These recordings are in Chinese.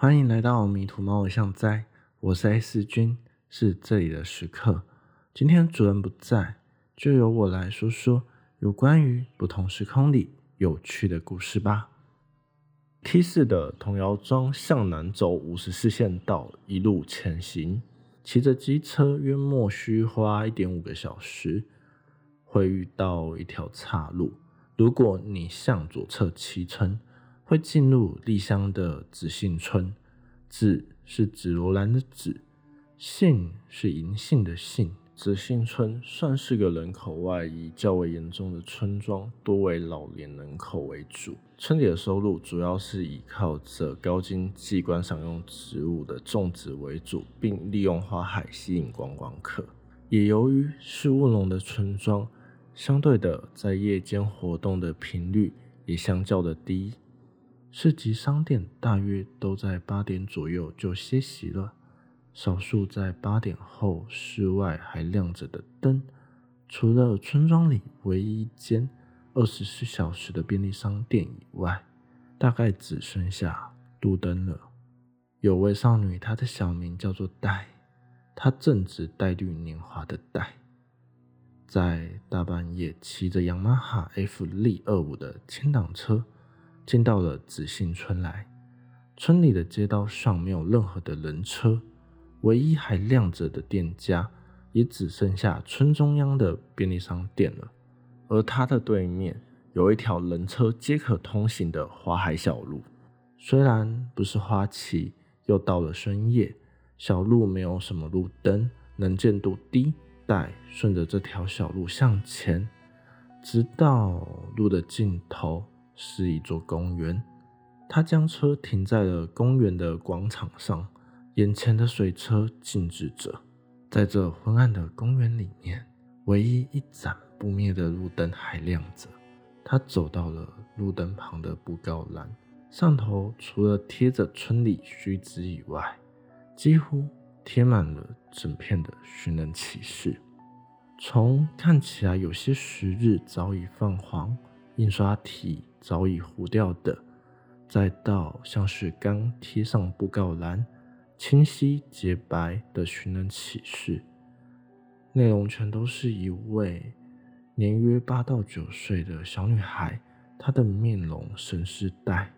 欢迎来到迷途猫偶像哉，我是 S 君，是这里的食客。今天主人不在，就由我来说说有关于不同时空里有趣的故事吧。T 四的童谣庄向南走五十四线道，一路前行，骑着机车约莫需花一点五个小时，会遇到一条岔路。如果你向左侧骑乘，会进入丽香的紫杏村，紫是紫罗兰的紫，杏是银杏的杏。紫杏村算是个人口外移较为严重的村庄，多为老年人口为主。村里的收入主要是依靠着高经济观赏用植物的种植为主，并利用花海吸引观光客。也由于是务农的村庄，相对的在夜间活动的频率也相较的低。市集商店大约都在八点左右就歇息了，少数在八点后室外还亮着的灯，除了村庄里唯一一间二十四小时的便利商店以外，大概只剩下路灯了。有位少女，她的小名叫做黛，她正值黛绿年华的黛，在大半夜骑着雅马哈 F 力二五的轻档车。进到了紫杏村来，村里的街道上没有任何的人车，唯一还亮着的店家也只剩下村中央的便利商店了。而它的对面有一条人车皆可通行的花海小路，虽然不是花期，又到了深夜，小路没有什么路灯，能见度低。但顺着这条小路向前，直到路的尽头。是一座公园，他将车停在了公园的广场上，眼前的水车静止着。在这昏暗的公园里面，唯一一盏不灭的路灯还亮着。他走到了路灯旁的布告栏，上头除了贴着村里须知以外，几乎贴满了整片的寻人启事。从看起来有些时日早已泛黄，印刷体。早已糊掉的，再到像是刚贴上布告栏、清晰洁白的寻人启事，内容全都是一位年约八到九岁的小女孩，她的面容神似黛，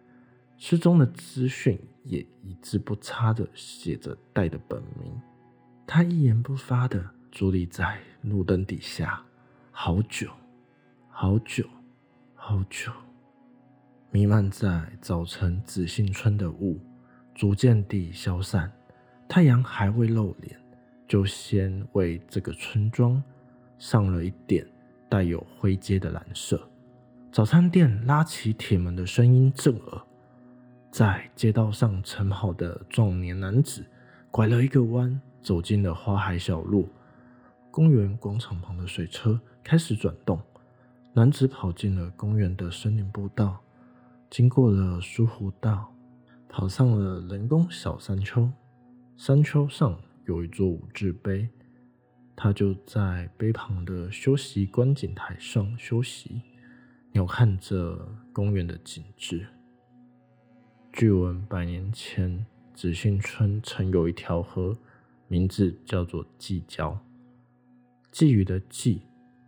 失踪的资讯也一字不差的写着黛的本名。她一言不发的伫立在路灯底下，好久，好久，好久。弥漫在早晨紫杏村的雾逐渐地消散，太阳还未露脸，就先为这个村庄上了一点带有灰阶的蓝色。早餐店拉起铁门的声音震耳，在街道上晨跑的壮年男子拐了一个弯，走进了花海小路。公园广场旁的水车开始转动，男子跑进了公园的森林步道。经过了疏湖道，跑上了人工小山丘。山丘上有一座五字碑，他就在碑旁的休息观景台上休息，鸟瞰着公园的景致。据闻百年前紫杏村曾有一条河，名字叫做季蛟，鲫鱼的鲫，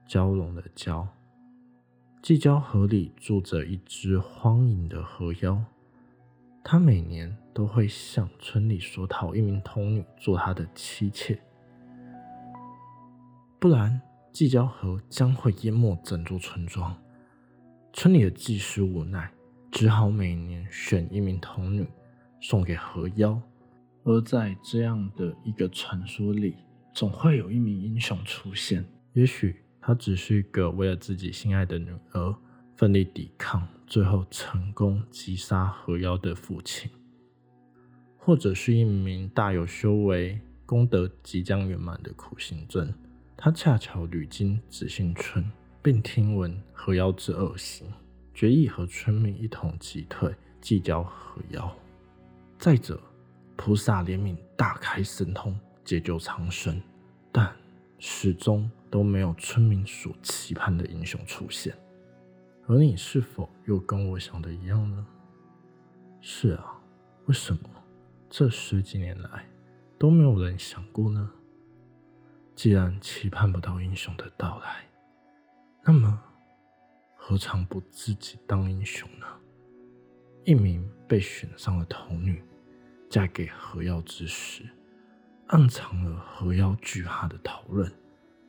蛟龙的蛟。季蛟河里住着一只荒淫的河妖，他每年都会向村里索讨一名童女做他的妻妾，不然季蛟河将会淹没整座村庄。村里的祭师无奈，只好每年选一名童女送给河妖。而在这样的一个传说里，总会有一名英雄出现，也许。他只是一个为了自己心爱的女儿奋力抵抗，最后成功击杀河妖的父亲，或者是一名大有修为、功德即将圆满的苦行僧。他恰巧屡经紫杏村，并听闻河妖之恶行，决意和村民一同击退祭交河妖。再者，菩萨怜悯，大开神通，解救苍生，但始终。都没有村民所期盼的英雄出现，而你是否又跟我想的一样呢？是啊，为什么？这十几年来都没有人想过呢？既然期盼不到英雄的到来，那么何尝不自己当英雄呢？一名被选上的童女嫁给何妖之时，暗藏了何妖惧怕的讨论，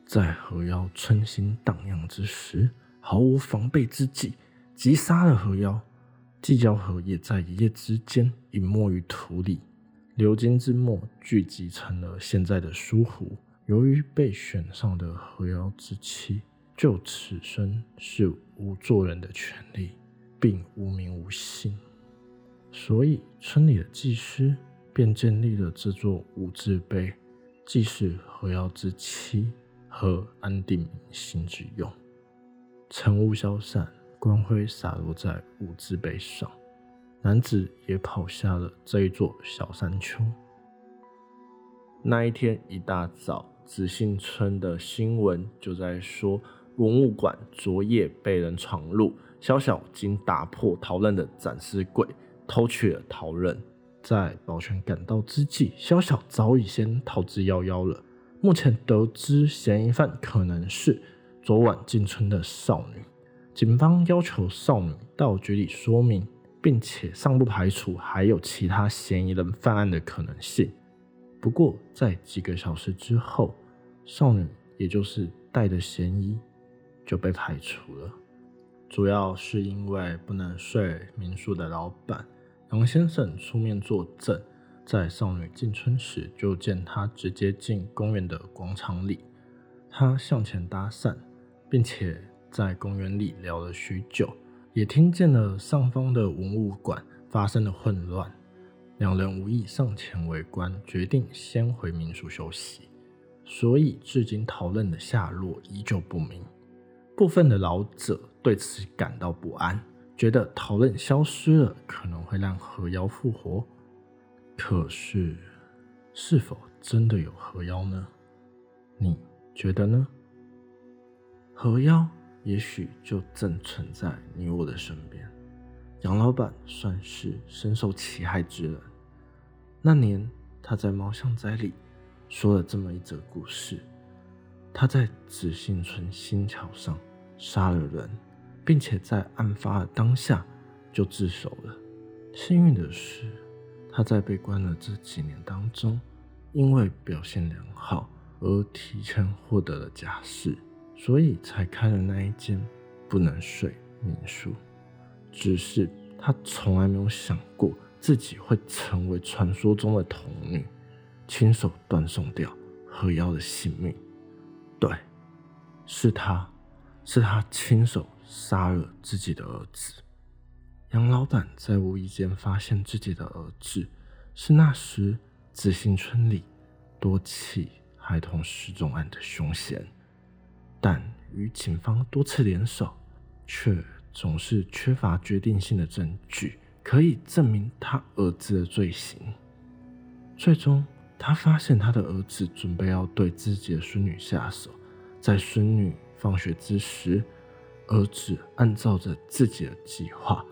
在何妖春心荡漾之时，毫无防备之际，击杀了何妖。寂交河也在一夜之间隐没于土里，流金之末聚集成了现在的书湖。由于被选上的河妖之妻，就此生是无做人的权利，并无名无姓，所以村里的祭师便建立了这座五字碑，祭祀河妖之妻和安定民心之用。晨雾消散，光辉洒落在五字碑上，男子也跑下了这一座小山丘。那一天一大早。紫信村的新闻就在说，文物馆昨夜被人闯入，小小经打破陶刃的展示柜，偷取了陶刃。在保全赶到之际，小小早已先逃之夭夭了。目前得知嫌疑犯可能是昨晚进村的少女，警方要求少女到局里说明，并且尚不排除还有其他嫌疑人犯案的可能性。不过，在几个小时之后，少女也就是带的嫌疑就被排除了，主要是因为不能睡民宿的老板杨先生出面作证，在少女进村时就见她直接进公园的广场里，他向前搭讪，并且在公园里聊了许久，也听见了上方的文物馆发生了混乱。两人无意上前围观，决定先回民宿休息。所以，至今讨论的下落依旧不明。部分的老者对此感到不安，觉得讨论消失了，可能会让河妖复活。可是，是否真的有河妖呢？你觉得呢？河妖也许就正存在你我的身边。杨老板算是深受其害之人。那年他在猫巷仔里说了这么一则故事：他在紫杏村新桥上杀了人，并且在案发的当下就自首了。幸运的是，他在被关了这几年当中，因为表现良好而提前获得了假释，所以才开了那一间不能睡民宿。只是他从来没有想过自己会成为传说中的童女，亲手断送掉何妖的性命。对，是他，是他亲手杀了自己的儿子。杨老板在无意间发现自己的儿子是那时紫杏村里多起孩童失踪案的凶嫌，但与警方多次联手，却。总是缺乏决定性的证据，可以证明他儿子的罪行。最终，他发现他的儿子准备要对自己的孙女下手。在孙女放学之时，儿子按照着自己的计划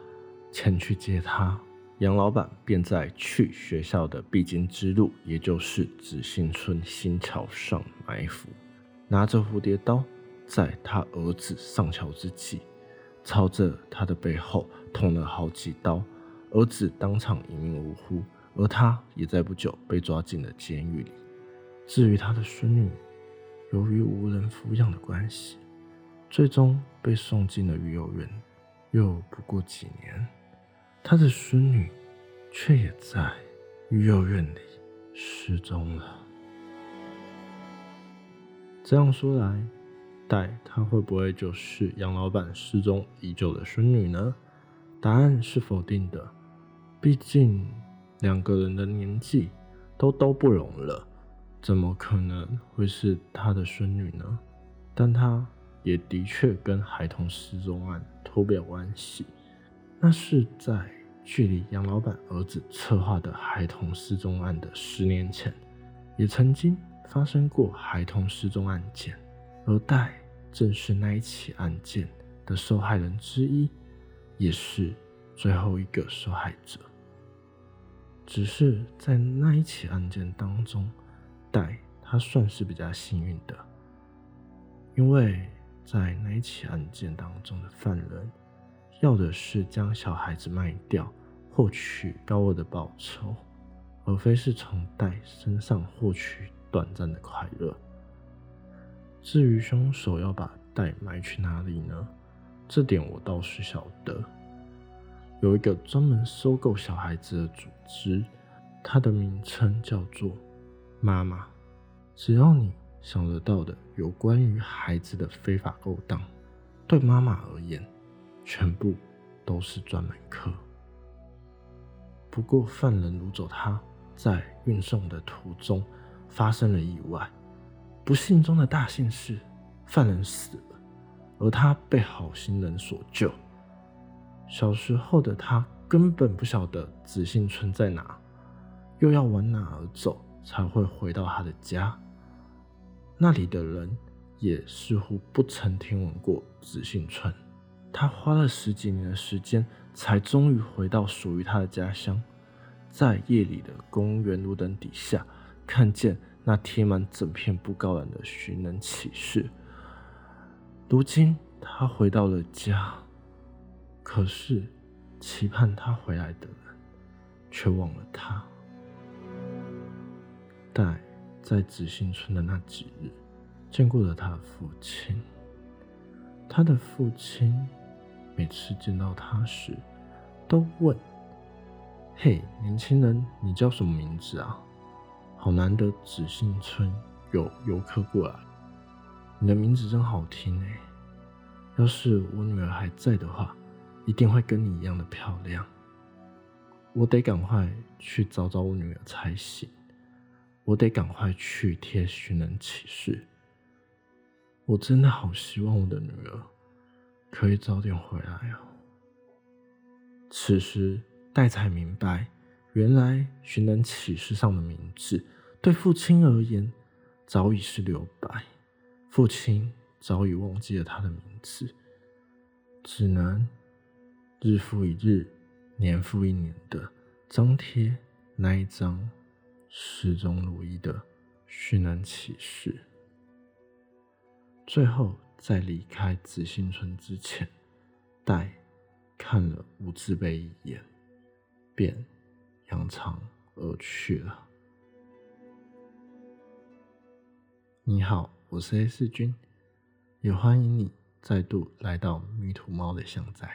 前去接他。杨老板便在去学校的必经之路，也就是紫杏村新桥上埋伏，拿着蝴蝶刀，在他儿子上桥之际。朝着他的背后捅了好几刀，儿子当场一命呜呼，而他也在不久被抓进了监狱里。至于他的孙女，由于无人抚养的关系，最终被送进了育幼院。又不过几年，他的孙女却也在育幼院里失踪了。这样说来，戴，她会不会就是杨老板失踪已久的孙女呢？答案是否定的，毕竟两个人的年纪都都不容了，怎么可能会是他的孙女呢？但他也的确跟孩童失踪案脱不了关系，那是在距离杨老板儿子策划的孩童失踪案的十年前，也曾经发生过孩童失踪案件。而戴正是那一起案件的受害人之一，也是最后一个受害者。只是在那一起案件当中，戴他算是比较幸运的，因为在那一起案件当中的犯人要的是将小孩子卖掉，获取高额的报酬，而非是从戴身上获取短暂的快乐。至于凶手要把戴埋去哪里呢？这点我倒是晓得。有一个专门收购小孩子的组织，它的名称叫做“妈妈”。只要你想得到的有关于孩子的非法勾当，对妈妈而言，全部都是专门课。不过，犯人掳走他，在运送的途中发生了意外。不幸中的大幸是，犯人死了，而他被好心人所救。小时候的他根本不晓得子信村在哪，又要往哪儿走才会回到他的家。那里的人也似乎不曾听闻过子信村。他花了十几年的时间，才终于回到属于他的家乡。在夜里的公园路灯底下，看见那贴满整片布告栏的寻人启事。如今他回到了家。可是，期盼他回来的人却忘了他。但在紫信村的那几日，见过了他的父亲。他的父亲每次见到他时，都问：“嘿，年轻人，你叫什么名字啊？好难得紫信村有游客过来，你的名字真好听哎！要是我女儿还在的话。”一定会跟你一样的漂亮。我得赶快去找找我女儿才行。我得赶快去贴寻人启事。我真的好希望我的女儿可以早点回来啊！此时，戴才明白，原来寻人启事上的名字对父亲而言早已是留白。父亲早已忘记了他的名字，只能。日复一日，年复一年的张贴那一张始终如一的寻人启事。最后，在离开紫星村之前，戴看了吴志碑一眼，便扬长而去了。你好，我是 A 四君，也欢迎你再度来到迷途猫的巷仔。